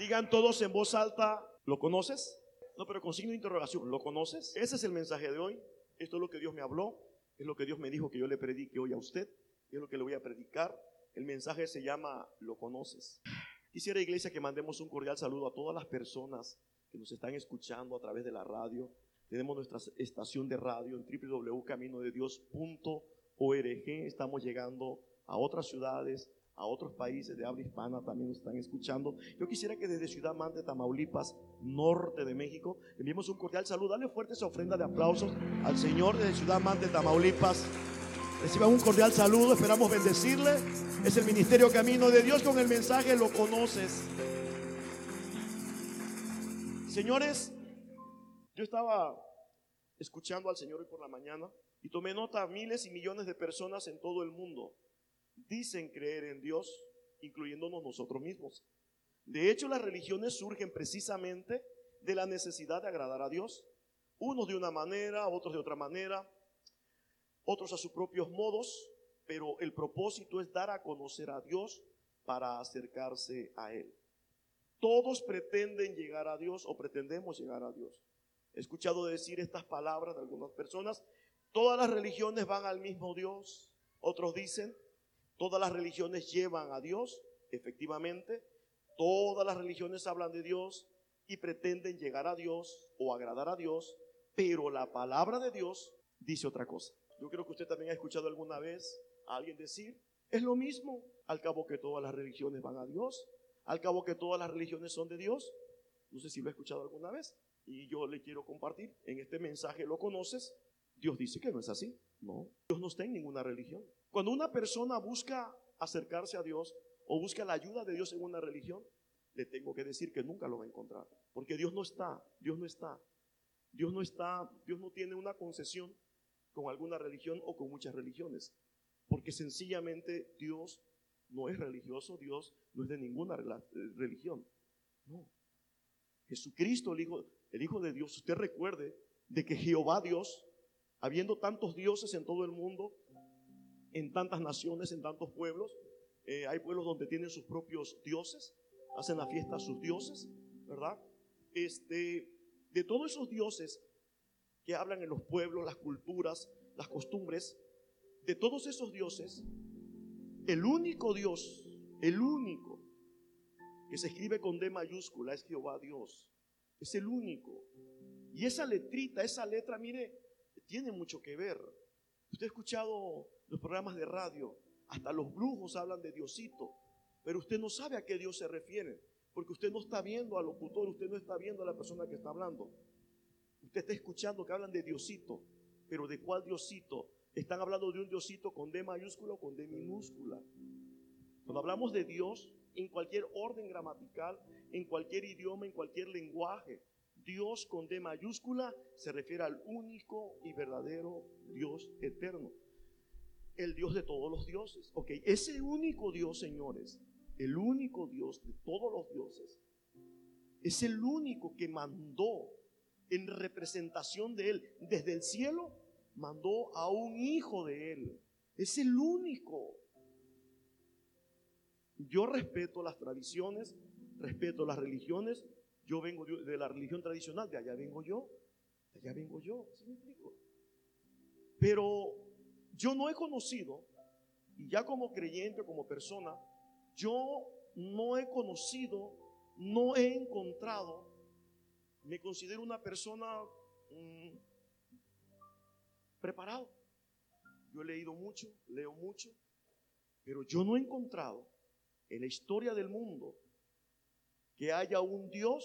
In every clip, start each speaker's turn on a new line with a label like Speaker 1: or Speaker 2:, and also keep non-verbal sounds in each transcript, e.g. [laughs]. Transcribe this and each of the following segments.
Speaker 1: Digan todos en voz alta, ¿lo conoces? No, pero con signo de interrogación, ¿lo conoces? Ese es el mensaje de hoy. Esto es lo que Dios me habló, es lo que Dios me dijo que yo le predique hoy a usted, y es lo que le voy a predicar. El mensaje se llama ¿Lo conoces? Quisiera, iglesia, que mandemos un cordial saludo a todas las personas que nos están escuchando a través de la radio. Tenemos nuestra estación de radio en www.caminodedios.org. Estamos llegando a otras ciudades, a otros países de habla hispana también están escuchando. Yo quisiera que desde Ciudad Mante, Tamaulipas, norte de México, enviemos un cordial saludo. Dale fuerte esa ofrenda de aplausos al Señor desde Ciudad Mante, Tamaulipas. Reciban un cordial saludo, esperamos bendecirle. Es el Ministerio Camino de Dios con el mensaje, lo conoces. Señores, yo estaba escuchando al Señor hoy por la mañana y tomé nota a miles y millones de personas en todo el mundo dicen creer en Dios, incluyéndonos nosotros mismos. De hecho, las religiones surgen precisamente de la necesidad de agradar a Dios. Unos de una manera, otros de otra manera, otros a sus propios modos, pero el propósito es dar a conocer a Dios para acercarse a Él. Todos pretenden llegar a Dios o pretendemos llegar a Dios. He escuchado decir estas palabras de algunas personas. Todas las religiones van al mismo Dios. Otros dicen, Todas las religiones llevan a Dios, efectivamente. Todas las religiones hablan de Dios y pretenden llegar a Dios o agradar a Dios, pero la palabra de Dios dice otra cosa. Yo creo que usted también ha escuchado alguna vez a alguien decir, es lo mismo, al cabo que todas las religiones van a Dios, al cabo que todas las religiones son de Dios. No sé si lo ha escuchado alguna vez y yo le quiero compartir. En este mensaje lo conoces. Dios dice que no es así. No, Dios no está en ninguna religión. Cuando una persona busca acercarse a Dios o busca la ayuda de Dios en una religión, le tengo que decir que nunca lo va a encontrar. Porque Dios no está, Dios no está. Dios no está, Dios no tiene una concesión con alguna religión o con muchas religiones. Porque sencillamente Dios no es religioso, Dios no es de ninguna eh, religión. No. Jesucristo, el Hijo, el Hijo de Dios, usted recuerde de que Jehová Dios, habiendo tantos dioses en todo el mundo, en tantas naciones, en tantos pueblos. Eh, hay pueblos donde tienen sus propios dioses, hacen la fiesta a sus dioses, ¿verdad? Este, de todos esos dioses que hablan en los pueblos, las culturas, las costumbres, de todos esos dioses, el único Dios, el único que se escribe con D mayúscula es Jehová Dios. Es el único. Y esa letrita, esa letra, mire, tiene mucho que ver. Usted ha escuchado los programas de radio, hasta los brujos hablan de Diosito, pero usted no sabe a qué Dios se refiere, porque usted no está viendo al locutor, usted no está viendo a la persona que está hablando. Usted está escuchando que hablan de Diosito, pero ¿de cuál Diosito? Están hablando de un Diosito con D mayúscula o con D minúscula. Cuando hablamos de Dios, en cualquier orden gramatical, en cualquier idioma, en cualquier lenguaje, Dios con D mayúscula se refiere al único y verdadero Dios eterno el Dios de todos los dioses. Ok, ese único Dios, señores, el único Dios de todos los dioses, es el único que mandó en representación de Él desde el cielo, mandó a un hijo de Él. Es el único. Yo respeto las tradiciones, respeto las religiones. Yo vengo de la religión tradicional, de allá vengo yo, de allá vengo yo, ¿sí me explico? Pero yo no he conocido, y ya como creyente, como persona, yo no he conocido, no he encontrado, me considero una persona mm, preparado. Yo he leído mucho, leo mucho, pero yo no he encontrado en la historia del mundo que haya un Dios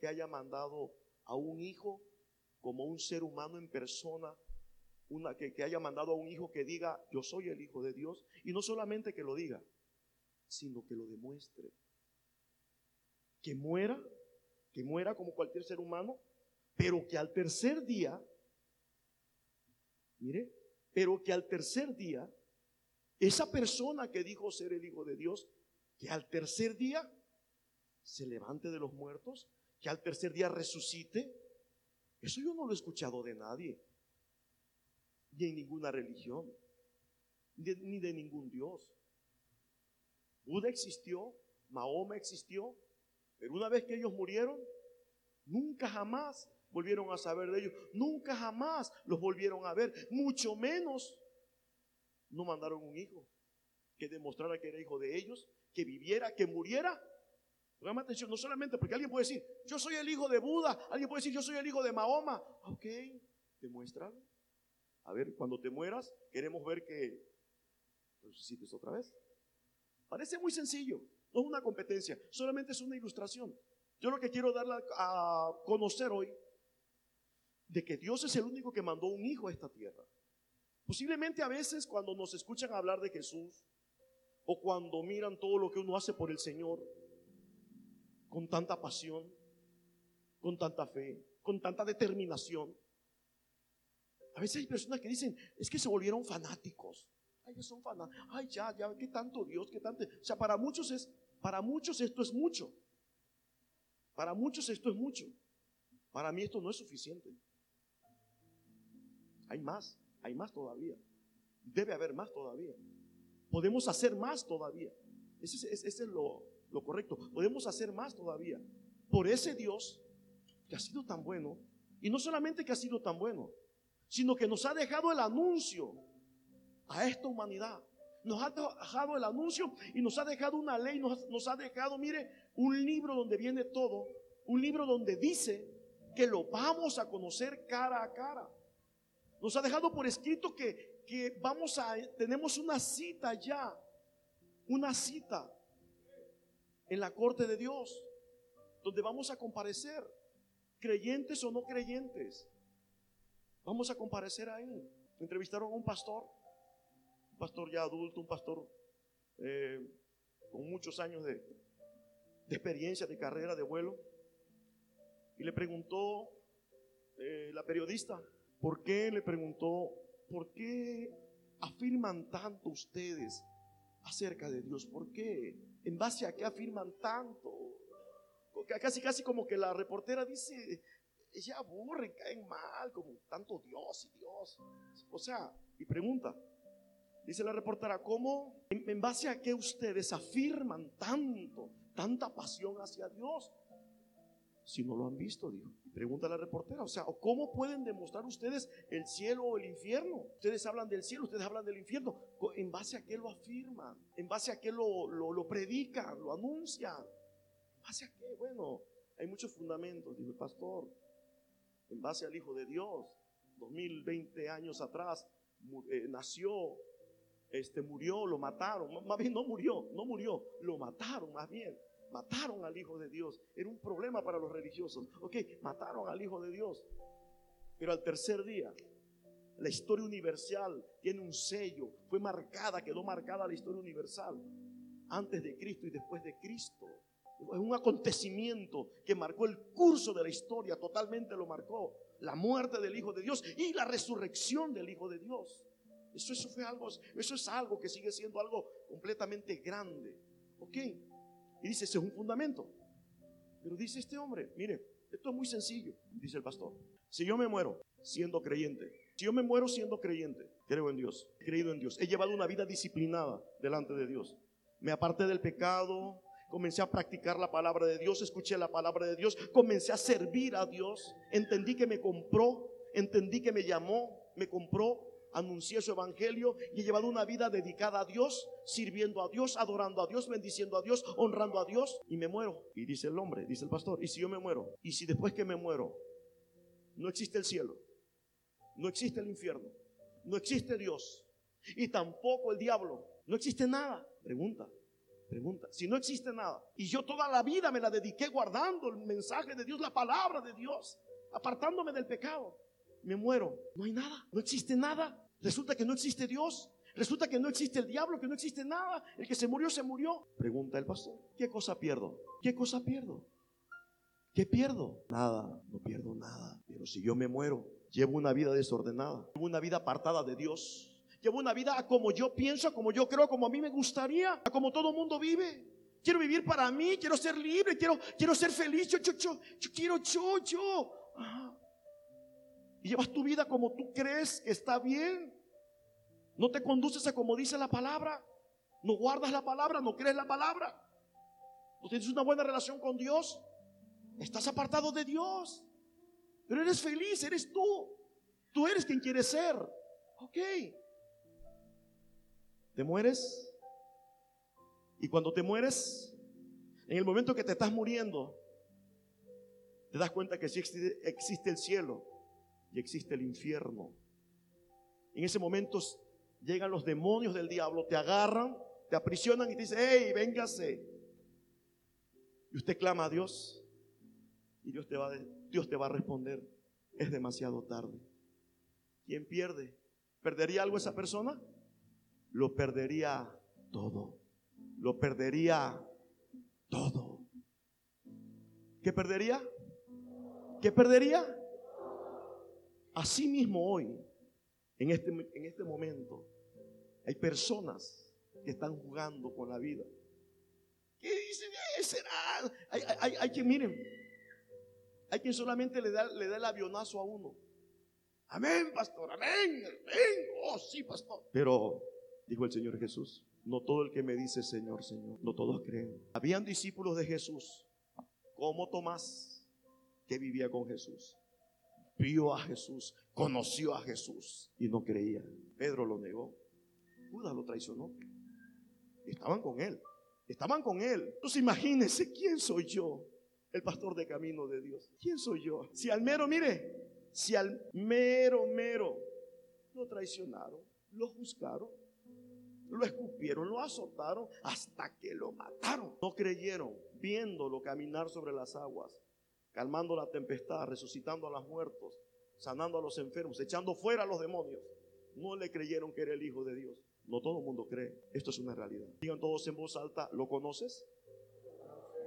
Speaker 1: que haya mandado a un hijo como un ser humano en persona una, que, haya mandado a un hijo que diga, yo soy el hijo de Dios, y no solamente que lo diga, sino que lo demuestre. Que muera, que muera como cualquier ser humano, pero que al tercer día, mire, pero que al tercer día, esa persona que dijo ser el hijo de Dios, que al tercer día se levante de los muertos, que al tercer día resucite, eso yo no lo he escuchado de nadie ni en ninguna religión, ni de ningún Dios. Buda existió, Mahoma existió, Pero una vez que ellos murieron, nunca jamás volvieron a saber de ellos, nunca jamás los volvieron a ver, mucho menos no mandaron un hijo que demostrara que era hijo de ellos, que viviera, que muriera. Atención, no solamente porque alguien puede decir, yo soy el hijo de Buda, alguien puede decir, yo soy el hijo de Mahoma. Ok, demuéstralo. A ver, cuando te mueras, queremos ver que resucites otra vez. Parece muy sencillo, no es una competencia, solamente es una ilustración. Yo lo que quiero darle a conocer hoy, de que Dios es el único que mandó un hijo a esta tierra. Posiblemente a veces cuando nos escuchan hablar de Jesús o cuando miran todo lo que uno hace por el Señor con tanta pasión, con tanta fe, con tanta determinación. A veces hay personas que dicen, es que se volvieron fanáticos. Ay, son fanáticos. Ay, ya, ya, qué tanto Dios, qué tanto. O sea, para muchos es, para muchos esto es mucho. Para muchos esto es mucho. Para mí esto no es suficiente. Hay más, hay más todavía. Debe haber más todavía. Podemos hacer más todavía. Ese, es lo, lo correcto. Podemos hacer más todavía. Por ese Dios que ha sido tan bueno. Y no solamente que ha sido tan bueno, sino que nos ha dejado el anuncio a esta humanidad. Nos ha dejado el anuncio y nos ha dejado una ley, nos, nos ha dejado, mire, un libro donde viene todo, un libro donde dice que lo vamos a conocer cara a cara. Nos ha dejado por escrito que, que vamos a, tenemos una cita ya, una cita en la corte de Dios, donde vamos a comparecer, creyentes o no creyentes. Vamos a comparecer ahí. Entrevistaron a un pastor, un pastor ya adulto, un pastor eh, con muchos años de, experiencia, de carrera, de vuelo. Y le preguntó eh, la periodista, ¿Por qué le preguntó, por qué afirman tanto ustedes acerca de Dios? ¿Por qué? ¿En base a qué afirman tanto? Casi, casi como que la reportera dice, ella aburre, caen mal, como tanto Dios y Dios. O sea, y pregunta, dice la reportera, ¿cómo, en base a qué ustedes afirman tanto, tanta pasión hacia Dios? Si no lo han visto, dijo. Pregunta la reportera, o sea, ¿cómo pueden demostrar ustedes el cielo o el infierno? Ustedes hablan del cielo, ustedes hablan del infierno. ¿En base a qué lo afirman? ¿En base a qué lo, lo, predican, lo anuncian? ¿En base a qué? Bueno, hay muchos fundamentos, dijo el pastor. En base al Hijo de Dios, 2020 años atrás, eh, nació, este, murió, lo mataron. Más bien no murió, no murió, lo mataron más bien. Mataron al Hijo de Dios. Era un problema para los religiosos. Ok, mataron al Hijo de Dios. Pero al tercer día, la historia universal tiene un sello. Fue marcada, quedó marcada la historia universal. Antes de Cristo y después de Cristo. Es un acontecimiento que marcó el curso de la historia, totalmente lo marcó. La muerte del Hijo de Dios y la resurrección del Hijo de Dios. Eso, eso fue algo, eso es algo que sigue siendo algo completamente grande. ¿Ok? Y dice, ese es un fundamento. Pero dice este hombre, mire, esto es muy sencillo, dice el pastor. Si yo me muero siendo creyente, si yo me muero siendo creyente, creo en Dios, he creído en Dios, he llevado una vida disciplinada delante de Dios. Me aparté del pecado, comencé a practicar la palabra de Dios, escuché la palabra de Dios, comencé a servir a Dios, entendí que me compró, entendí que me llamó, me compró anuncié su evangelio y he llevado una vida dedicada a Dios, sirviendo a Dios, adorando a Dios, bendiciendo a Dios, honrando a Dios y me muero. Y dice el hombre, dice el pastor, ¿y si yo me muero? ¿Y si después que me muero no existe el cielo? No existe el infierno, no existe Dios y tampoco el diablo, no existe nada. Pregunta, Pregunta, si no existe nada y yo toda la vida me la dediqué guardando el mensaje de Dios, la palabra de Dios, apartándome del pecado, me muero, no hay nada, no existe nada. Resulta que no existe Dios. Resulta que no existe el diablo, que no existe nada. El que se murió, se murió. Pregunta el pastor, ¿qué cosa pierdo? ¿Qué cosa pierdo? ¿Qué pierdo? Nada, no pierdo nada. Pero si yo me muero, llevo una vida desordenada, llevo una vida apartada de Dios, llevo una vida a como yo pienso, a como yo creo, como a mí me gustaría, a como todo mundo vive. Quiero vivir para mí, quiero ser libre, quiero, quiero ser feliz, yo, yo, yo, yo quiero yo, yo. Y llevas tu vida como tú crees que está bien. No te conduces a como dice la palabra. No guardas la palabra, no crees la palabra. ¿No tienes una buena relación con Dios? Estás apartado de Dios. Pero eres feliz, eres tú. Tú eres quien quieres ser. Ok. Te mueres. Y cuando te mueres, en el momento que te estás muriendo, te das cuenta que sí existe, el cielo y existe el infierno. En ese momento llegan los demonios del diablo, te agarran, te aprisionan y te dicen, hey, véngase. Y usted clama a Dios y Dios te va, Dios te va a responder, es demasiado tarde. ¿Quién pierde? ¿Perdería algo esa persona? Lo perdería todo. Lo perdería todo. ¿Qué perdería? ¿Qué perdería? Así mismo hoy, en este, en este momento, hay personas que están jugando con la vida. ¿Qué dicen? Será? Hay, hay, hay, que, miren, hay quien solamente le da, le da el avionazo a uno. Amén, pastor, amén, amén. Oh, sí, pastor. Pero, dijo el Señor Jesús, no todo el que me dice Señor, Señor, no todos creen. Habían discípulos de Jesús, como Tomás, que vivía con Jesús. Vio a Jesús, conoció a Jesús y no creía. Pedro lo negó. Judas lo traicionó. Estaban con él. Estaban con él. Entonces imagínense quién soy yo, el pastor de camino de Dios. ¿Quién soy yo? Si al mero, mire, si al mero, mero lo traicionaron, lo juzgaron, lo escupieron, lo azotaron hasta que lo mataron. No creyeron, viéndolo caminar sobre las aguas, calmando la tempestad, resucitando a los muertos, sanando a los enfermos, echando fuera a los demonios. No le creyeron que era el Hijo de Dios. No todo el mundo cree. Esto es una realidad. Digan todos en voz alta, ¿lo conoces?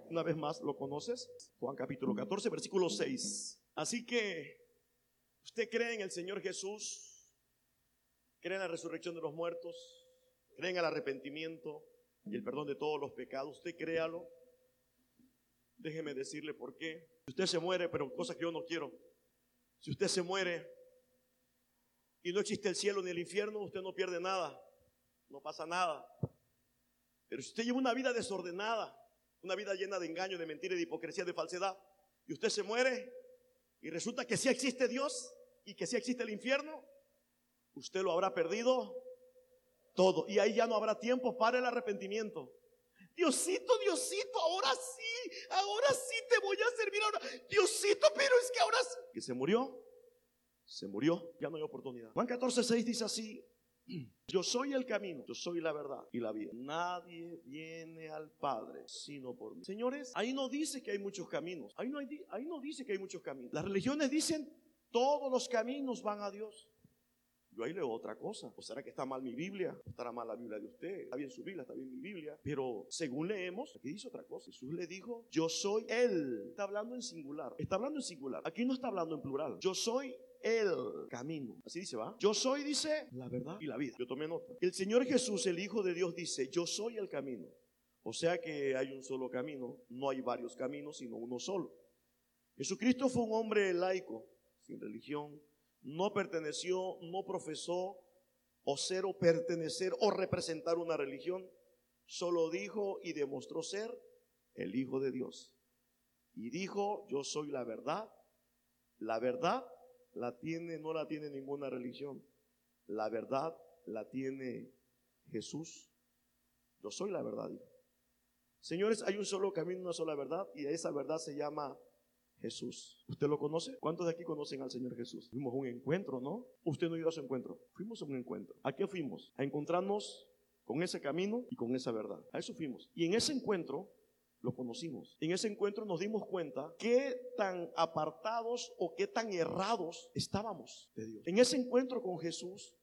Speaker 1: Una vez más, ¿lo conoces? Juan capítulo 14, versículo 6. Así que, ¿usted cree en el Señor Jesús? ¿Cree en la resurrección de los muertos? ¿Cree en el arrepentimiento y el perdón de todos los pecados? ¿Usted créalo? Déjeme decirle por qué. Si usted se muere, pero cosas que yo no quiero. Si usted se muere y no existe el cielo ni el infierno, usted no pierde nada no pasa nada. Pero si usted lleva una vida desordenada, una vida llena de engaño, de mentira, de hipocresía, de falsedad, y usted se muere y resulta que sí existe Dios y que sí existe el infierno, usted lo habrá perdido todo. Y ahí ya no habrá tiempo para el arrepentimiento. Diosito, Diosito, ahora sí, ahora sí te voy a servir ahora. Diosito, pero es que ahora sí. Que se murió, se murió, ya no hay oportunidad. Juan 14, 6 dice así, yo soy el camino, yo soy la verdad y la vida. Nadie viene al Padre sino por mí. Señores, ahí no dice que hay muchos caminos. Ahí no, dice que hay muchos caminos. Las religiones dicen todos los caminos van a Dios. Yo ahí leo otra cosa. ¿O será que está mal mi Biblia? ¿O estará mal la Biblia de usted? Está bien su Biblia, está bien mi Biblia. Pero según leemos, aquí dice otra cosa. Jesús le dijo, yo soy Él. Está hablando en singular. Está hablando en singular. Aquí no está hablando en plural. Yo soy el camino. Así dice, va. Yo soy, dice, la verdad y la vida. Yo tomé nota. El Señor Jesús, el Hijo de Dios, dice, yo soy el camino. O sea que hay un solo camino, no hay varios caminos, sino uno solo. Jesucristo fue un hombre laico, sin religión, no perteneció, no profesó o ser o pertenecer o representar una religión, solo dijo y demostró ser el Hijo de Dios. Y dijo, yo soy la verdad, la verdad la tiene, no la tiene ninguna religión. La verdad la tiene Jesús. Yo soy la verdad. Señores, hay un solo camino, una sola verdad, y esa verdad se llama Jesús. ¿Usted lo conoce? ¿Cuántos de aquí conocen al Señor Jesús? Fuimos a un encuentro, ¿no? Usted no iba a su encuentro. Fuimos a un encuentro. ¿A qué fuimos? A encontrarnos con ese camino y con esa verdad. A eso fuimos. Y en ese encuentro lo conocimos. En ese encuentro nos dimos cuenta qué tan apartados o qué tan errados estábamos de Dios. En ese encuentro con Jesús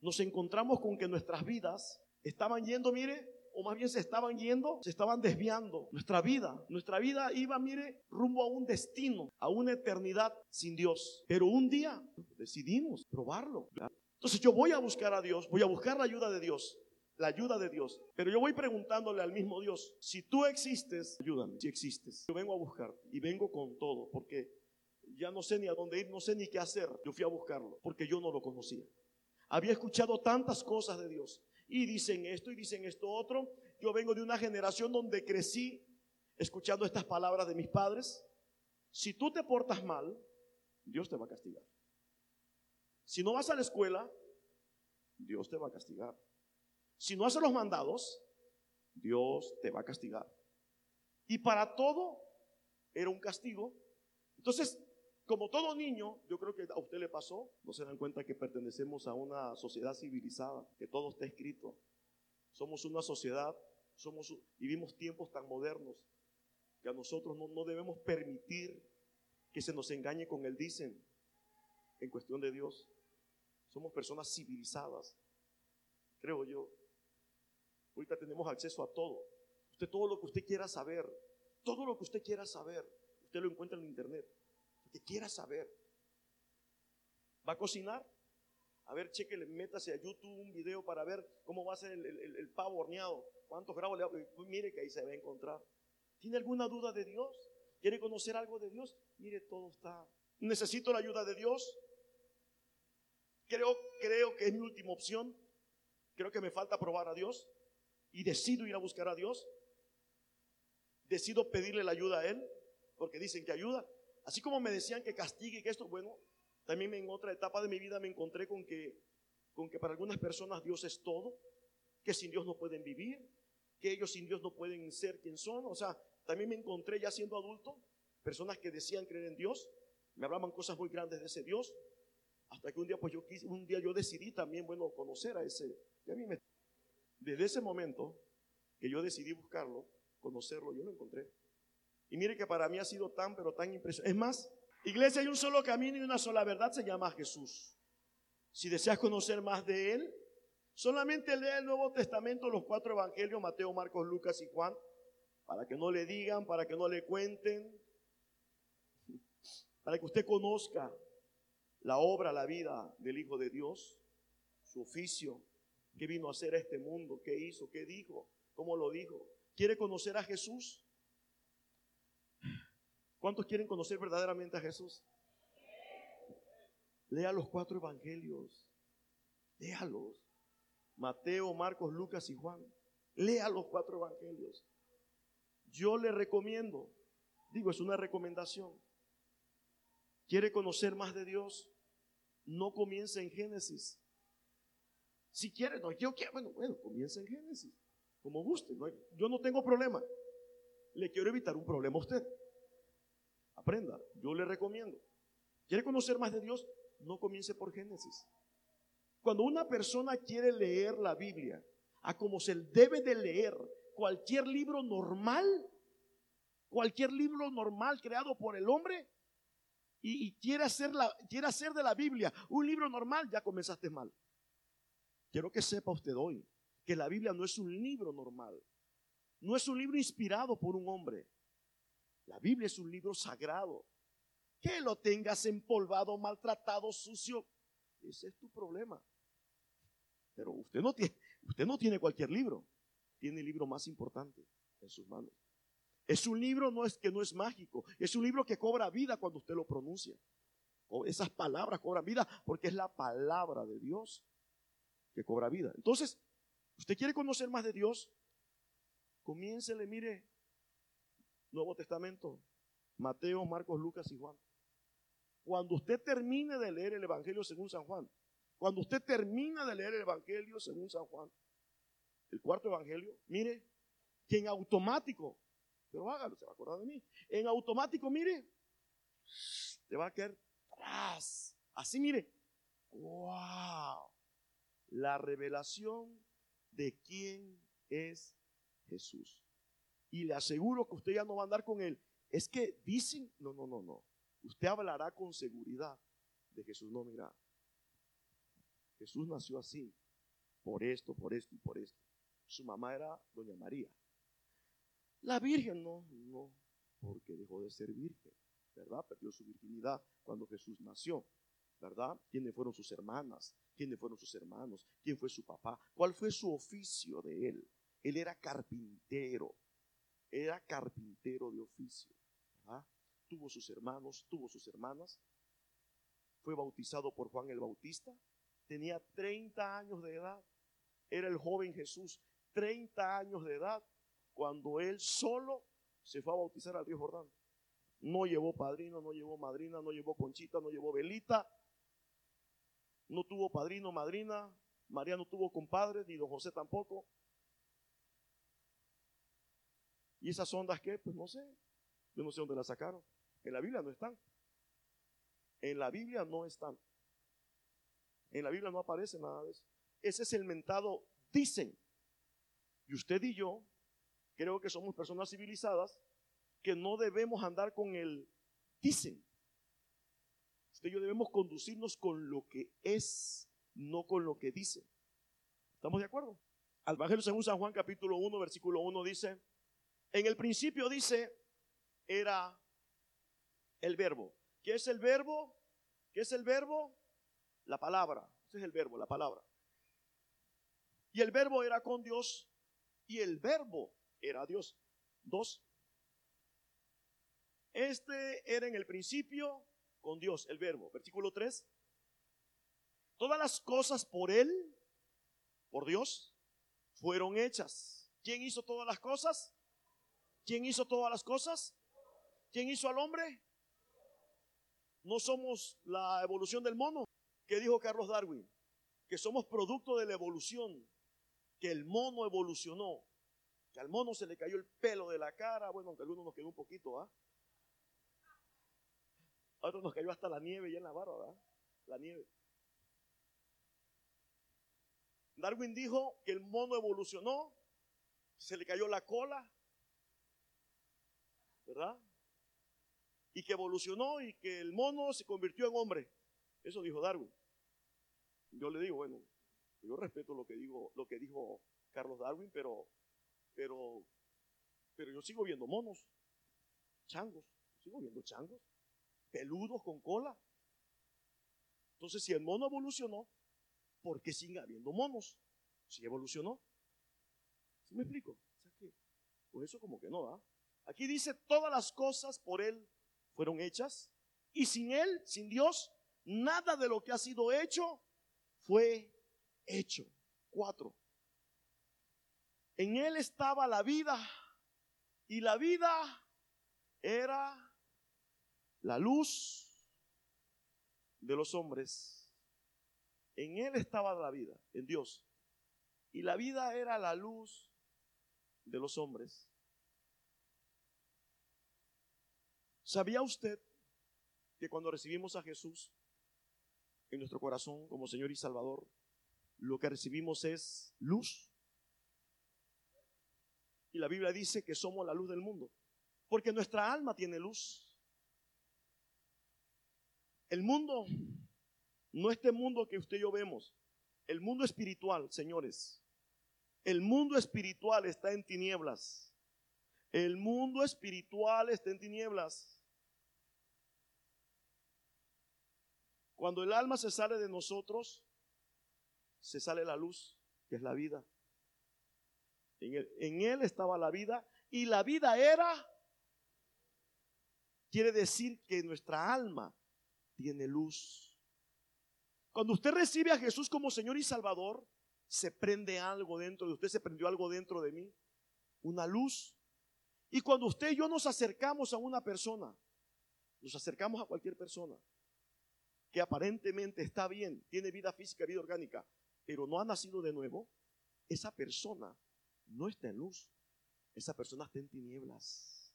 Speaker 1: nos encontramos con que nuestras vidas estaban yendo, mire, o más bien se estaban yendo, se estaban desviando. Nuestra vida, nuestra vida iba, mire, rumbo a un destino, a una eternidad sin Dios. Pero un día decidimos probarlo. Entonces yo voy a buscar a Dios, voy a buscar la ayuda de Dios la ayuda de Dios. Pero yo voy preguntándole al mismo Dios, si tú existes, ayúdame, si existes. Yo vengo a buscar y vengo con todo, porque ya no sé ni a dónde ir, no sé ni qué hacer. Yo fui a buscarlo, porque yo no lo conocía. Había escuchado tantas cosas de Dios y dicen esto y dicen esto otro. Yo vengo de una generación donde crecí escuchando estas palabras de mis padres, si tú te portas mal, Dios te va a castigar. Si no vas a la escuela, Dios te va a castigar. Si no haces los mandados, Dios te va a castigar. Y para todo era un castigo. Entonces, como todo niño, yo creo que a usted le pasó, no se dan cuenta que pertenecemos a una sociedad civilizada, que todo está escrito. Somos una sociedad, somos, vivimos tiempos tan modernos que a nosotros no, no debemos permitir que se nos engañe con el dicen en cuestión de Dios. Somos personas civilizadas, creo yo. Ahorita tenemos acceso a todo. Usted todo lo que usted quiera saber, todo lo que usted quiera saber, usted lo encuentra en internet. Lo que quiera saber. ¿Va a cocinar? A ver, chequele, métase a YouTube un video para ver cómo va a ser el, pavo horneado. ¿Cuántos grados le? Pues mire que ahí se va a encontrar. ¿Tiene alguna duda de Dios? ¿Quiere conocer algo de Dios? Mire, todo está. ¿Necesito la ayuda de Dios? Creo, creo que es mi última opción. Creo que me falta probar a Dios. Y decido ir a buscar a Dios. Decido pedirle la ayuda a Él. Porque dicen que ayuda. Así como me decían que castigue y que esto, bueno, también en otra etapa de mi vida me encontré con que, con que para algunas personas Dios es todo, que sin Dios no pueden vivir, que ellos sin Dios no pueden ser quien son. O sea, también me encontré ya siendo adulto, personas que decían creer en Dios, me hablaban cosas muy grandes de ese Dios, hasta que un día pues yo un día yo decidí también, bueno, conocer a ese, a mí me, desde ese momento que yo decidí buscarlo, conocerlo, yo lo encontré. Y mire que para mí ha sido tan, pero tan impresionante. Es más, Iglesia, hay un solo camino y una sola verdad, se llama Jesús. Si deseas conocer más de Él, solamente lea el Nuevo Testamento, los cuatro evangelios, Mateo, Marcos, Lucas y Juan, para que no le digan, para que no le cuenten, [laughs] para que usted conozca la obra, la vida del Hijo de Dios, su oficio, qué vino a hacer a este mundo, qué hizo, qué dijo, cómo lo dijo. ¿Quiere conocer a Jesús? ¿Cuántos quieren conocer verdaderamente a Jesús? Lea los cuatro evangelios. Léalos. Mateo, Marcos, Lucas y Juan. Lea los cuatro evangelios. Yo le recomiendo, digo, es una recomendación. ¿Quiere conocer más de Dios? No comience en Génesis. Si quiere, no, yo quiero, bueno, bueno, comience en Génesis, como guste. yo no tengo problema. Le quiero evitar un problema a usted. Aprenda, yo le recomiendo. ¿Quiere conocer más de Dios? No comience por Génesis. Cuando una persona quiere leer la Biblia a como se debe de leer cualquier libro normal, cualquier libro normal creado por el hombre, y, quiere, hacer la, quiere hacer de la Biblia un libro normal, ya comenzaste mal. Quiero que sepa usted hoy que la Biblia no es un libro normal, no es un libro inspirado por un hombre, la Biblia es un libro sagrado. Que lo tengas empolvado, maltratado, sucio, ese es tu problema. Pero usted no tiene, usted no tiene cualquier libro. Tiene el libro más importante en sus manos. Es un libro no es que no es mágico, es un libro que cobra vida cuando usted lo pronuncia. Esas palabras cobran vida porque es la palabra de Dios que cobra vida. Entonces, usted quiere conocer más de Dios, comiéncele, mire, Nuevo Testamento, Mateo, Marcos, Lucas y Juan. Cuando usted termine de leer el Evangelio según San Juan, cuando usted termina de leer el Evangelio según San Juan, el cuarto Evangelio, mire, que en automático, pero hágalo, se va a acordar de mí, en automático, mire, te va a quedar atrás. Así, mire, wow, la revelación de quién es Jesús y le aseguro que usted ya no va a andar con él. Es que dicen, no, no, no, no. Usted hablará con seguridad de Jesús. No, mira, Jesús nació así, por esto, por esto y por esto. Su mamá era Doña María. La Virgen no, no, porque dejó de ser virgen, ¿verdad? Perdió su virginidad cuando Jesús nació, ¿verdad? ¿Quiénes fueron sus hermanas? ¿Quiénes fueron sus hermanos? ¿Quién fue su papá? ¿Cuál fue su oficio de él? Él era carpintero era carpintero de oficio. Tuvo sus hermanos, tuvo sus hermanas. Fue bautizado por Juan el Bautista. Tenía 30 años de edad. Era el joven Jesús, 30 años de edad, cuando él solo se fue a bautizar al río Jordán. No llevó padrino, no llevó madrina, no llevó conchita, no llevó velita. No tuvo padrino, madrina. María no tuvo compadre, ni don José tampoco. ¿Y esas ondas qué? Pues no sé. Yo no sé dónde las sacaron. En la Biblia no están. En la Biblia no están. En la Biblia no aparece nada de eso. Ese es el mentado dicen. Y usted y yo creo que somos personas civilizadas que no debemos andar con el dicen. Usted y yo debemos conducirnos con lo que es, no con lo que dice. ¿Estamos de acuerdo? Al Evangelio según San Juan capítulo 1, versículo 1 dice, en el principio dice, era el verbo. ¿Qué es el verbo? ¿Qué es el verbo? La palabra. Ese es el verbo, la palabra. Y el verbo era con Dios y el verbo era Dios. Dos. Este era en el principio con Dios, el verbo. Versículo 3. Todas las cosas por Él, por Dios, fueron hechas. ¿Quién hizo todas las cosas? ¿Quién hizo todas las cosas? ¿Quién hizo al hombre? No somos la evolución del mono. ¿Qué dijo Carlos Darwin? Que somos producto de la evolución. Que el mono evolucionó. Que al mono se le cayó el pelo de la cara. Bueno, aunque a algunos nos quedó un poquito, ¿ah? A otros nos cayó hasta la nieve ya en la barba, ¿verdad? La nieve. Darwin dijo que el mono evolucionó, se le cayó la cola, ¿verdad? Y que evolucionó y que el mono se convirtió en hombre. Eso dijo Darwin. Yo le digo, bueno, yo respeto lo que digo, lo que dijo Carlos Darwin, pero, pero, pero yo sigo viendo monos, changos, sigo viendo changos peludos con cola. Entonces, si el mono evolucionó, ¿por qué sigue habiendo monos? Si evolucionó. ¿Sí me explico? Por eso como que no, Aquí dice, todas las cosas por Él fueron hechas y sin Él, sin Dios, nada de lo que ha sido hecho fue hecho. Cuatro. En Él estaba la vida y la vida era la luz de los hombres. En Él estaba la vida, en Dios. Y la vida era la luz de los hombres. ¿Sabía usted que cuando recibimos a Jesús en nuestro corazón como Señor y Salvador, lo que recibimos es luz? Y la Biblia dice que somos la luz del mundo, porque nuestra alma tiene luz. El mundo, no este mundo que usted y yo vemos, el mundo espiritual, señores, el mundo espiritual está en tinieblas. El mundo espiritual está en tinieblas. Cuando el alma se sale de nosotros, se sale la luz, que es la vida. En él, en él, estaba la vida y la vida era, quiere decir que nuestra alma tiene luz. Cuando usted recibe a Jesús como Señor y Salvador, se prende algo dentro de usted, se prendió algo dentro de mí, una luz. Y cuando usted y yo nos acercamos a una persona, nos acercamos a cualquier persona que aparentemente está bien, tiene vida física, vida orgánica, pero no ha nacido de nuevo, esa persona no está en luz, esa persona está en tinieblas.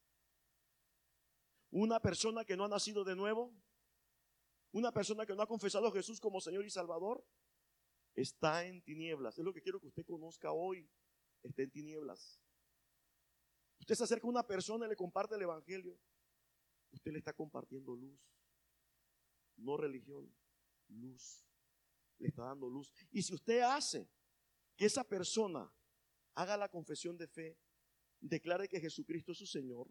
Speaker 1: Una persona que no ha nacido de nuevo una persona que no ha confesado a Jesús como Señor y Salvador está en tinieblas. Es lo que quiero que usted conozca hoy. Está en tinieblas. Usted se acerca a una persona y le comparte el Evangelio. Usted le está compartiendo luz. No religión, luz. Le está dando luz. Y si usted hace que esa persona haga la confesión de fe, declare que Jesucristo es su Señor,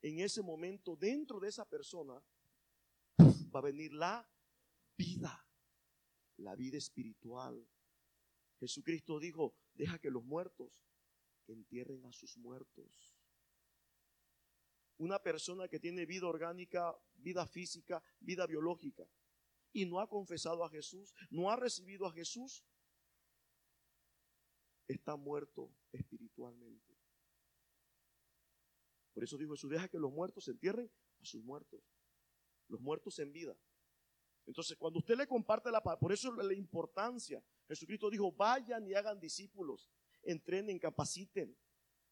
Speaker 1: en ese momento dentro de esa persona va a venir la vida, la vida espiritual. Jesucristo dijo, deja que los muertos entierren a sus muertos. Una persona que tiene vida orgánica, vida física, vida biológica, y no ha confesado a Jesús, no ha recibido a Jesús, está muerto espiritualmente. Por eso dijo Jesús, deja que los muertos entierren a sus muertos. Los muertos en vida. Entonces, cuando usted le comparte la palabra, por eso la importancia. Jesucristo dijo, vayan y hagan discípulos, entrenen, capaciten,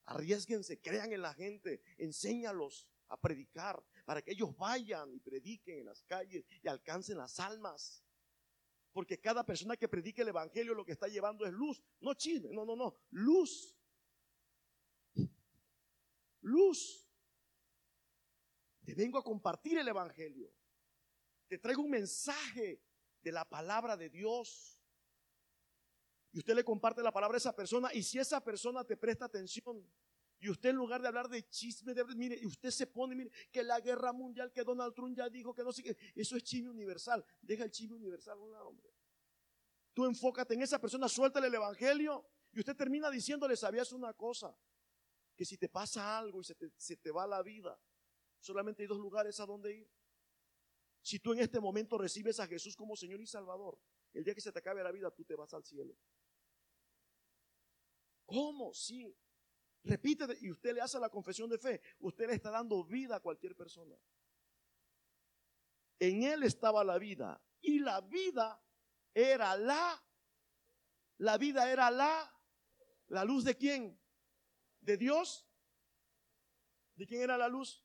Speaker 1: arriesguense, crean en la gente, enséñalos a predicar, para que ellos vayan y prediquen en las calles y alcancen las almas. Porque cada persona que predique el Evangelio lo que está llevando es luz, no chisme, no, no, no, luz. Luz. Te vengo a compartir el Evangelio. Te traigo un mensaje de la palabra de Dios. Y usted le comparte la palabra a esa persona y si esa persona te presta atención, y usted en lugar de hablar de chisme, de, mire, y usted se pone, mire, que la guerra mundial, que Donald Trump ya dijo, que no sé qué, eso es chisme universal. Deja el chisme universal a un hombre. Tú enfócate en esa persona, suéltale el evangelio y usted termina diciéndole, sabías una cosa, que si te pasa algo y se te, se te va la vida, solamente hay dos lugares a donde ir. Si tú en este momento recibes a Jesús como Señor y Salvador, el día que se te acabe la vida, tú te vas al cielo. ¿Cómo? Sí. Repite y usted le hace la confesión de fe. Usted le está dando vida a cualquier persona. En él estaba la vida. Y la vida era la. La vida era la. ¿La luz de quién? ¿De Dios? ¿De quién era la luz?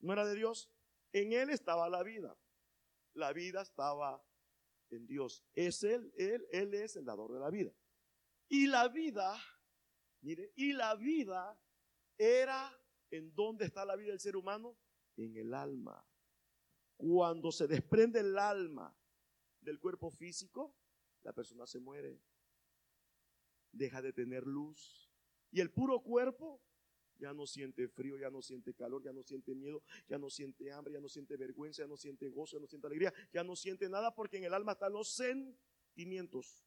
Speaker 1: ¿No era de Dios? En él estaba la vida. La vida estaba en Dios. Es él, él, él es el dador de la vida. Y la vida Mire, y la vida era, ¿en dónde está la vida del ser humano? En el alma. Cuando se desprende el alma del cuerpo físico, la persona se muere. Deja de tener luz. Y el puro cuerpo ya no siente frío, ya no siente calor, ya no siente miedo, ya no siente hambre, ya no siente vergüenza, ya no siente gozo, ya no siente alegría, ya no siente nada porque en el alma están los sentimientos.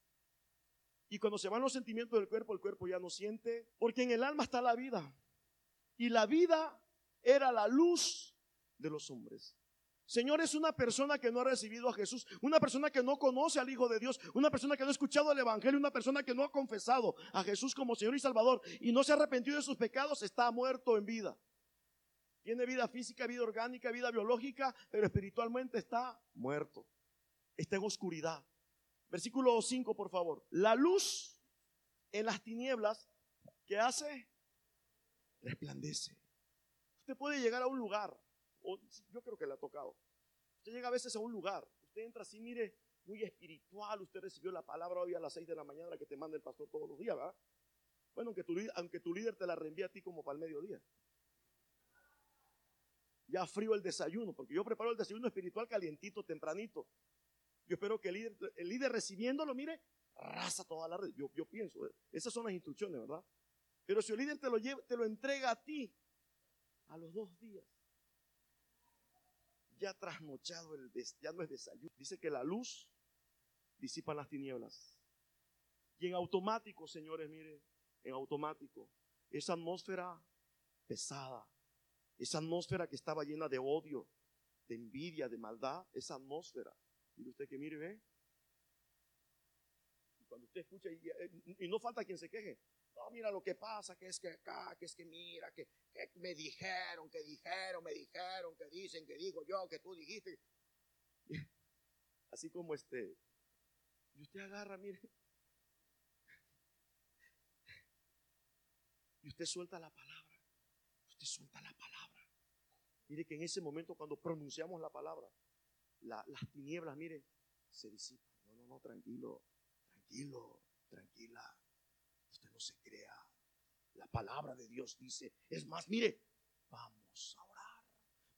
Speaker 1: Y cuando se van los sentimientos del cuerpo, el cuerpo ya no siente, porque en el alma está la vida. Y la vida era la luz de los hombres. Señor, es una persona que no ha recibido a Jesús, una persona que no conoce al Hijo de Dios, una persona que no ha escuchado el Evangelio, una persona que no ha confesado a Jesús como Señor y Salvador y no se ha arrepentido de sus pecados, está muerto en vida. Tiene vida física, vida orgánica, vida biológica, pero espiritualmente está muerto. Está en oscuridad. Versículo 5, por favor. La luz en las tinieblas, ¿qué hace? Resplandece. Usted puede llegar a un lugar, yo creo que le ha tocado. Usted llega a veces a un lugar, usted entra así, mire, muy espiritual, usted recibió la palabra hoy a las 6 de la mañana, la que te manda el pastor todos los días, ¿verdad? Bueno, aunque tu, aunque tu líder te la reenvía a ti como para el mediodía. Ya frío el desayuno, porque yo preparo el desayuno espiritual calientito, tempranito. Yo espero que el líder, el líder recibiéndolo, mire, raza toda la red. Yo, yo pienso, eh, esas son las instrucciones, ¿verdad? Pero si el líder te lo, lleva, te lo entrega a ti a los dos días, ya trasnochado, el ya no es desayuno. Dice que la luz disipa las tinieblas. Y en automático, señores, mire, en automático, esa atmósfera pesada, esa atmósfera que estaba llena de odio, de envidia, de maldad, esa atmósfera Mire usted que mire, ve. Y cuando usted escucha, y, no falta quien se queje. No, mira lo que pasa, que es que acá, que es que mira, que, me dijeron, que dijeron, me dijeron, que dicen, que digo yo, que tú dijiste. [laughs] Así como este. Y usted agarra, mire. Y usted suelta la palabra. Usted suelta la palabra. Mire que en ese momento cuando pronunciamos la palabra, las tinieblas, mire, se disipan. No, no, no, tranquilo, tranquilo, tranquila. Usted no se crea. La palabra de Dios dice, es más, mire, vamos a orar,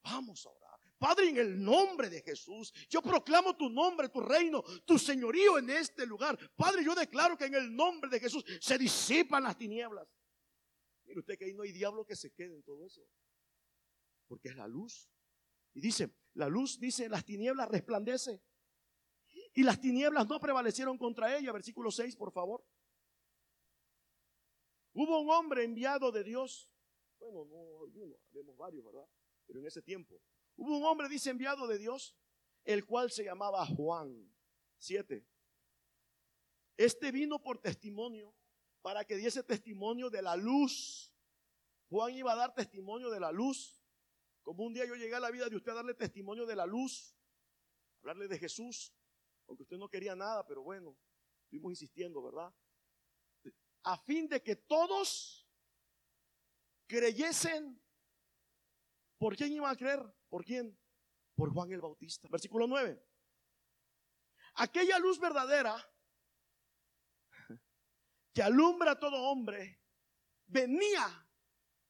Speaker 1: vamos a orar. Padre, en el nombre de Jesús, yo proclamo tu nombre, tu reino, tu señorío en este lugar. Padre, yo declaro que en el nombre de Jesús se disipan las tinieblas. Mire usted que ahí no hay diablo que se quede en todo eso. Porque es la luz. Y dice, la luz, dice, las tinieblas resplandece. Y las tinieblas no prevalecieron contra ella. Versículo 6, por favor. Hubo un hombre enviado de Dios. Bueno, no uno, vemos varios, ¿verdad? Pero en ese tiempo. Hubo un hombre, dice, enviado de Dios, el cual se llamaba Juan. Siete. Este vino por testimonio para que diese testimonio de la luz Juan iba a dar testimonio de la luz. Como un día yo llegué a la vida de usted a darle testimonio de la luz, hablarle de Jesús, aunque usted no quería nada, pero bueno, estuvimos insistiendo, ¿verdad? A fin de que todos creyesen. ¿Por quién iba a creer? ¿Por quién? Por Juan el Bautista. Versículo 9. Aquella luz verdadera que alumbra a todo hombre venía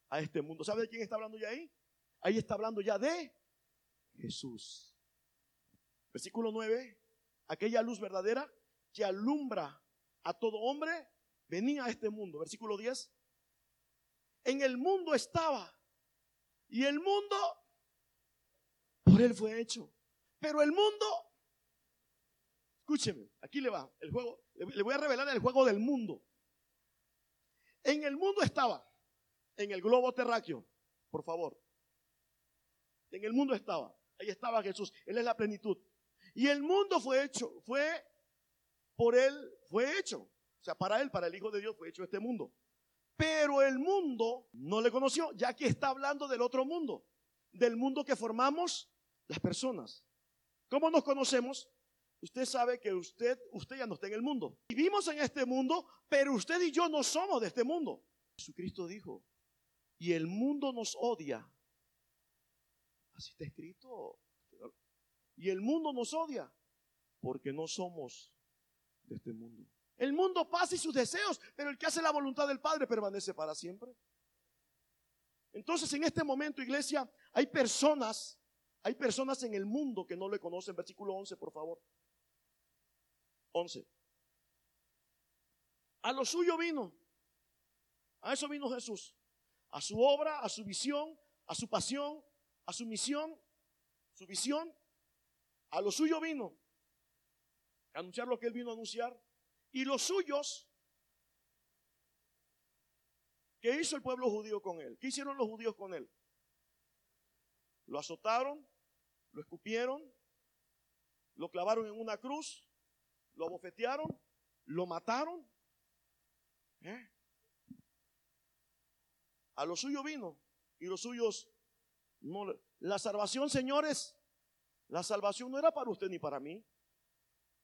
Speaker 1: a este mundo. ¿Sabe de quién está hablando ya ahí? Ahí está hablando ya de Jesús. Versículo 9. Aquella luz verdadera que alumbra a todo hombre venía a este mundo. Versículo 10. En el mundo estaba. Y el mundo por él fue hecho. Pero el mundo, escúcheme, aquí le va, el juego, le voy a revelar el juego del mundo. En el mundo estaba, en el globo terráqueo, por favor. En el mundo estaba, ahí estaba Jesús, Él es la plenitud. Y el mundo fue hecho, fue por Él, fue hecho. Sea, para Él, para el Hijo de Dios fue hecho este mundo. Pero el mundo no le conoció, ya que está hablando del otro mundo, del mundo que formamos las personas. ¿Cómo nos conocemos? Usted sabe que usted, usted ya no está en el mundo. Vivimos en este mundo, pero usted y yo no somos de este mundo. Jesucristo dijo, y el mundo nos odia. Así está escrito. Y el mundo nos odia porque no somos de este mundo. El mundo pasa y sus deseos, pero el que hace la voluntad del Padre permanece para siempre. Entonces, en este momento, iglesia, hay personas, hay personas en el mundo que no le conocen. Versículo 11, por favor. 11. A lo suyo vino. A eso vino Jesús. A su obra, a su visión, a su pasión, a su misión, su visión. A lo suyo vino. A anunciar lo que él vino a anunciar. Y los suyos, ¿qué hizo el pueblo judío con él? ¿Qué hicieron los judíos con él? Lo azotaron, lo escupieron, lo clavaron en una cruz, lo abofetearon, lo mataron. ¿Eh? A lo suyo vino y los suyos no. La salvación, señores, la salvación no era para usted ni para mí.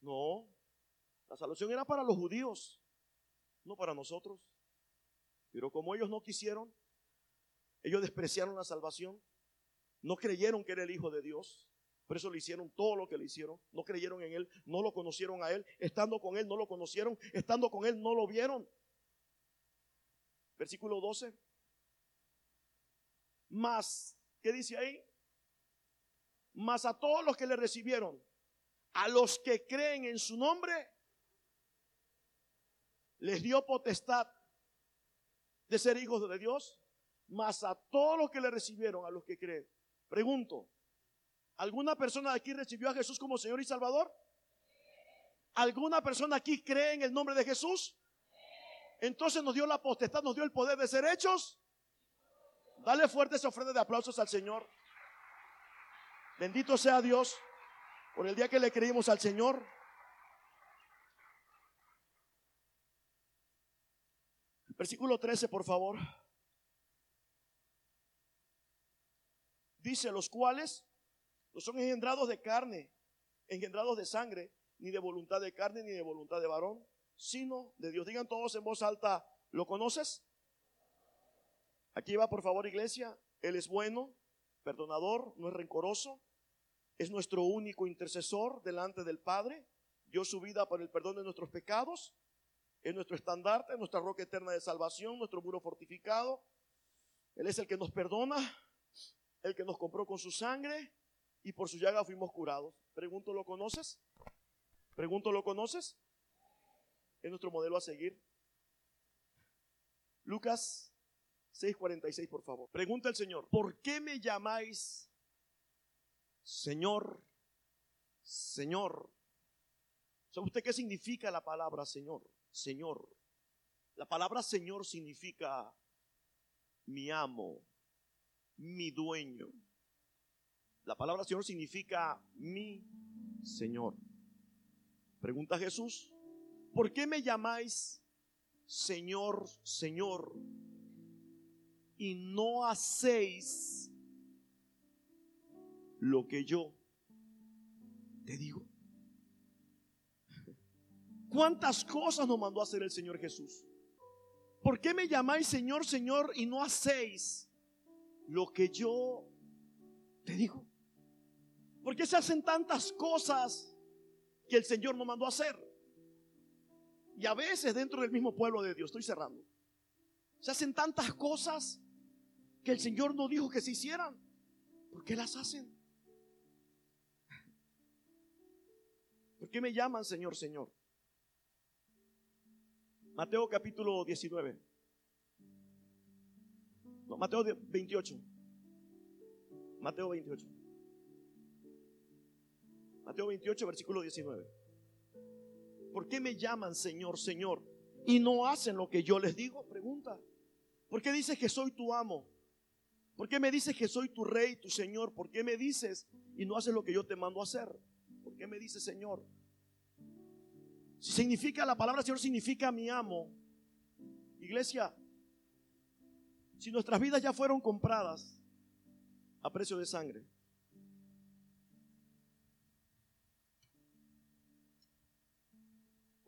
Speaker 1: No, la salvación era para los judíos, no para nosotros. Pero como ellos no quisieron, ellos despreciaron la salvación, no creyeron que era el Hijo de Dios. Por eso le hicieron todo lo que le hicieron. No creyeron en Él, no lo conocieron a Él. Estando con Él no lo conocieron. Estando con Él no lo vieron. Versículo 12. Más, ¿qué dice ahí? Más a todos los que le recibieron, a los que creen en su nombre, les dio potestad de ser hijos de Dios, más a todos los que le recibieron, a los que creen. Pregunto, ¿alguna persona de aquí recibió a Jesús como Señor y Salvador? ¿Alguna persona aquí cree en el nombre de Jesús? Entonces nos dio la potestad, nos dio el poder de ser hechos. Dale fuerte esa ofrenda de aplausos al Señor. Bendito sea Dios por el día que le creímos al Señor. Versículo 13, por favor. Dice, los cuales no son engendrados de carne, engendrados de sangre, ni de voluntad de carne, ni de voluntad de varón, sino de Dios. Digan todos en voz alta, ¿lo conoces? Aquí va, por favor, iglesia. Él es bueno, perdonador, no es rencoroso, es nuestro único intercesor delante del Padre, dio su vida por el perdón de nuestros pecados es nuestro estandarte, nuestra roca eterna de salvación, nuestro muro fortificado. Él es el que nos perdona, el que nos compró con su sangre y por su llaga fuimos curados. Pregunto, ¿lo conoces? Pregunto, ¿lo conoces? Es nuestro modelo a seguir. Lucas 6:46, por favor. Pregunta el Señor, ¿por qué me llamáis Señor, Señor? ¿Sabe usted qué significa la palabra Señor? Señor. La palabra Señor significa mi amo, mi dueño. La palabra Señor significa mi Señor. Pregunta Jesús, ¿por qué me llamáis Señor, Señor? y no hacéis lo que yo te digo. ¿Cuántas cosas nos mandó a hacer el Señor Jesús? ¿Por qué me llamáis Señor, Señor y no hacéis lo que yo te digo? ¿Por qué se hacen tantas cosas que el Señor nos mandó a hacer? Y a veces dentro del mismo pueblo de Dios, estoy cerrando, se hacen tantas cosas que el Señor no dijo que se hicieran. ¿Por qué las hacen? ¿Por qué me llaman Señor, Señor? Mateo capítulo 19. No, Mateo 28. Mateo 28. Mateo 28, versículo 19. ¿Por qué me llaman Señor, Señor? Y no hacen lo que yo les digo. Pregunta. ¿Por qué dices que soy tu amo? ¿Por qué me dices que soy tu rey, tu Señor? ¿Por qué me dices y no haces lo que yo te mando a hacer? ¿Por qué me dices Señor? Si significa la palabra Señor significa mi amo. Iglesia, si nuestras vidas ya fueron compradas a precio de sangre,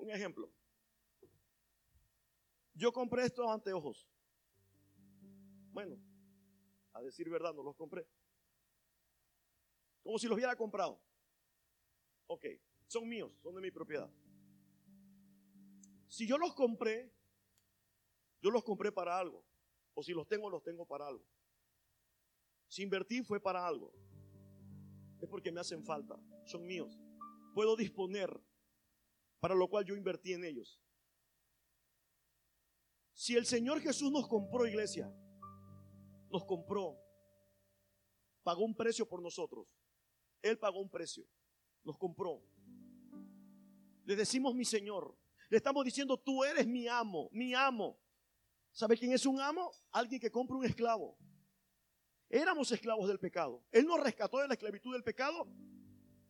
Speaker 1: Un ejemplo. Yo compré estos anteojos. Bueno, a decir verdad, no los compré. Como si los hubiera comprado. Ok, son míos, son de mi propiedad. Si yo los compré, yo los compré para algo. O si los tengo, los tengo para algo. Si invertí fue para algo. Es porque me hacen falta. Son míos. Puedo disponer para lo cual yo invertí en ellos. Si el Señor Jesús nos compró, iglesia, nos compró, pagó un precio por nosotros. Él pagó un precio, nos compró. Le decimos mi Señor, le estamos diciendo, tú eres mi amo, mi amo. ¿Sabe quién es un amo? Alguien que compra un esclavo. Éramos esclavos del pecado. Él nos rescató de la esclavitud del pecado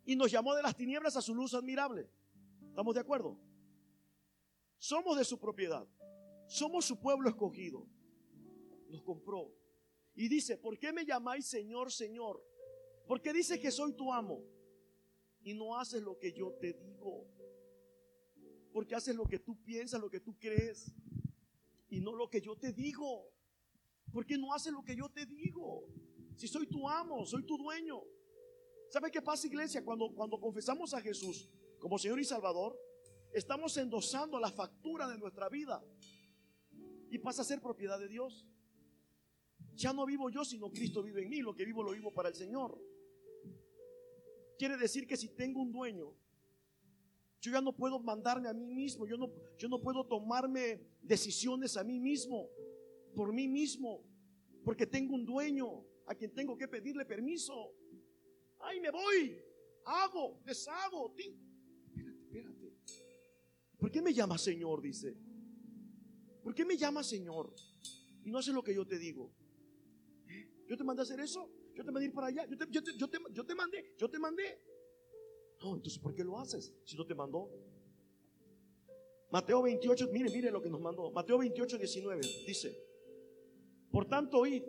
Speaker 1: y nos llamó de las tinieblas a su luz admirable. ¿Estamos de acuerdo? Somos de su propiedad. Somos su pueblo escogido. Nos compró. Y dice, ¿por qué me llamáis Señor, Señor? Porque dice que soy tu amo y no haces lo que yo te digo. Porque haces lo que tú piensas, lo que tú crees y no lo que yo te digo. Porque no haces lo que yo te digo. Si soy tu amo, soy tu dueño. ¿Sabe qué pasa, iglesia? Cuando, cuando confesamos a Jesús, como Señor y Salvador, estamos endosando la factura de nuestra vida y pasa a ser propiedad de Dios. Ya no vivo yo, sino Cristo vive en mí. Lo que vivo lo vivo para el Señor. Quiere decir que si tengo un dueño, yo ya no puedo mandarme a mí mismo, yo no, yo no puedo tomarme decisiones a mí mismo, por mí mismo, porque tengo un dueño a quien tengo que pedirle permiso. Ay, me voy, hago, deshago, espérate. ¿Por qué me llama Señor? Dice. ¿Por qué me llama Señor? Y no haces lo que yo te digo. ¿Eh? ¿Yo te mandé a hacer eso? ¿Yo te mandé a ir para allá? ¿Yo te, yo te, yo te, mandé? ¿Yo te mandé? No, entonces ¿por qué lo haces si no te mandó? Mateo 28, mire, mire lo que nos mandó. Mateo 28, 19 dice, por tanto oíd,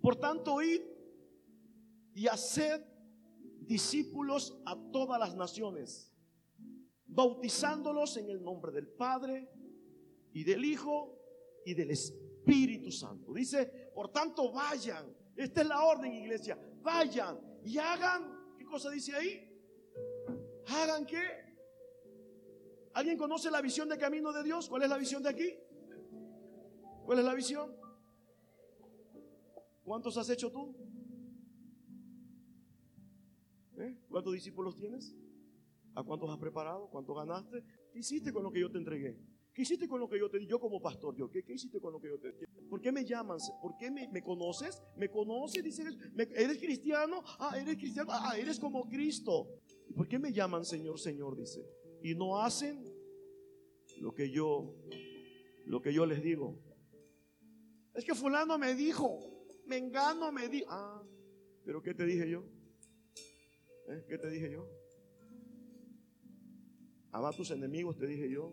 Speaker 1: por tanto oíd y haced discípulos a todas las naciones bautizándolos en el nombre del Padre y del Hijo y del Espíritu Santo. Dice, por tanto, vayan. Esta es la orden, iglesia. Vayan y hagan, ¿qué cosa dice ahí? ¿Hagan qué? ¿Alguien conoce la visión de camino de Dios? ¿Cuál es la visión de aquí? ¿Cuál es la visión? ¿Cuántos has hecho tú? ¿Eh? ¿Cuántos discípulos tienes? ¿A cuántos has preparado? ¿Cuánto ganaste? ¿Qué hiciste con lo que yo te entregué? ¿Qué hiciste con lo que yo te di? Yo como pastor, yo, ¿qué, hiciste con lo que yo te di? ¿Por qué me llaman? ¿Por qué me, conoces? ¿Me conoces? Dice, ¿eres cristiano? Ah, eres cristiano. Ah, eres como Cristo. ¿Por qué me llaman Señor, Señor? Dice. Y no hacen lo que yo, lo que yo les digo. Es que fulano me dijo, me engano, me dijo. Ah, pero ¿qué te dije yo? ¿Eh? ¿Qué te dije yo? Ama a tus enemigos, te dije yo.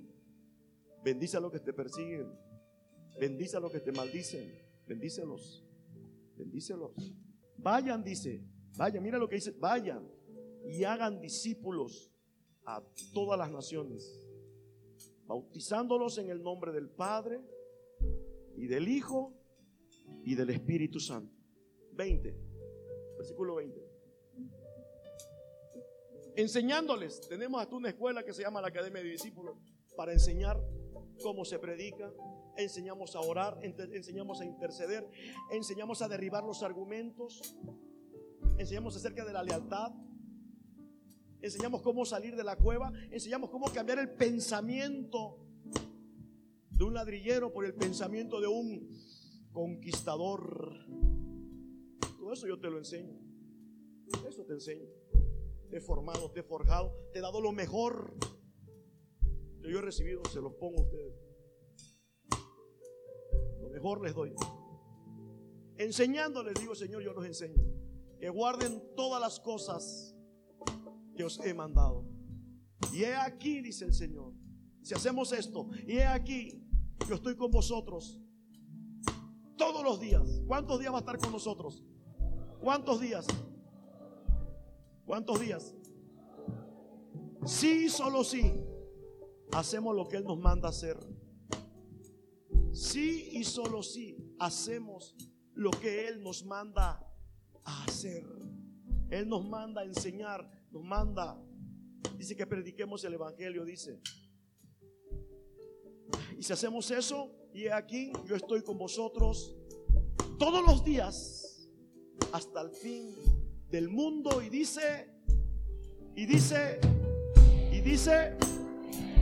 Speaker 1: Bendice a los que te persiguen. Bendice a los que te maldicen. Bendícelos. Bendícelos. Vayan, dice. Vayan, mira lo que dice. Vayan y hagan discípulos a todas las naciones, bautizándolos en el nombre del Padre y del Hijo y del Espíritu Santo. 20, versículo 20. Enseñándoles, tenemos hasta una escuela que se llama la Academia de Discípulos para enseñar cómo se predica, enseñamos a orar, enseñamos a interceder, enseñamos a derribar los argumentos, enseñamos acerca de la lealtad, enseñamos cómo salir de la cueva, enseñamos cómo cambiar el pensamiento de un ladrillero por el pensamiento de un conquistador. Todo eso yo te lo enseño. Eso te enseño. Te he formado, te he forjado, te he dado lo mejor que yo he recibido, se los pongo a ustedes. Lo mejor les doy. Enseñándoles, digo Señor, yo los enseño. Que guarden todas las cosas que os he mandado. Y he aquí, dice el Señor, si hacemos esto, y he aquí, yo estoy con vosotros todos los días. ¿Cuántos días va a estar con nosotros? ¿Cuántos días? ¿Cuántos días? Sí, solo sí. Hacemos lo que Él nos manda hacer. Sí y solo sí. Hacemos lo que Él nos manda hacer. Él nos manda enseñar nos manda, dice que prediquemos el Evangelio, dice. Y si hacemos eso, y aquí yo estoy con vosotros todos los días hasta el fin del mundo. Y dice, y dice, y dice,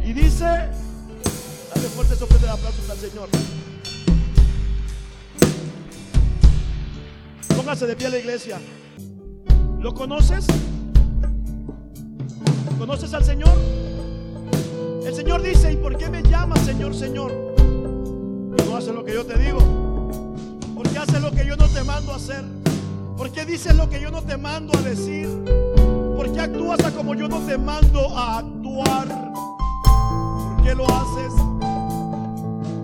Speaker 1: y dice, dale fuerte soplo de aplausos al Señor. Póngase de pie a la iglesia. ¿Lo conoces? ¿Conoces al Señor? El Señor dice, ¿y por qué me llamas Señor, Señor? No haces lo que yo te digo. ¿Por qué haces lo que yo no te mando a hacer? ¿Por qué dices lo que yo no te mando a decir? ¿Por qué actúas como yo no te mando a actuar? ¿Por qué lo haces?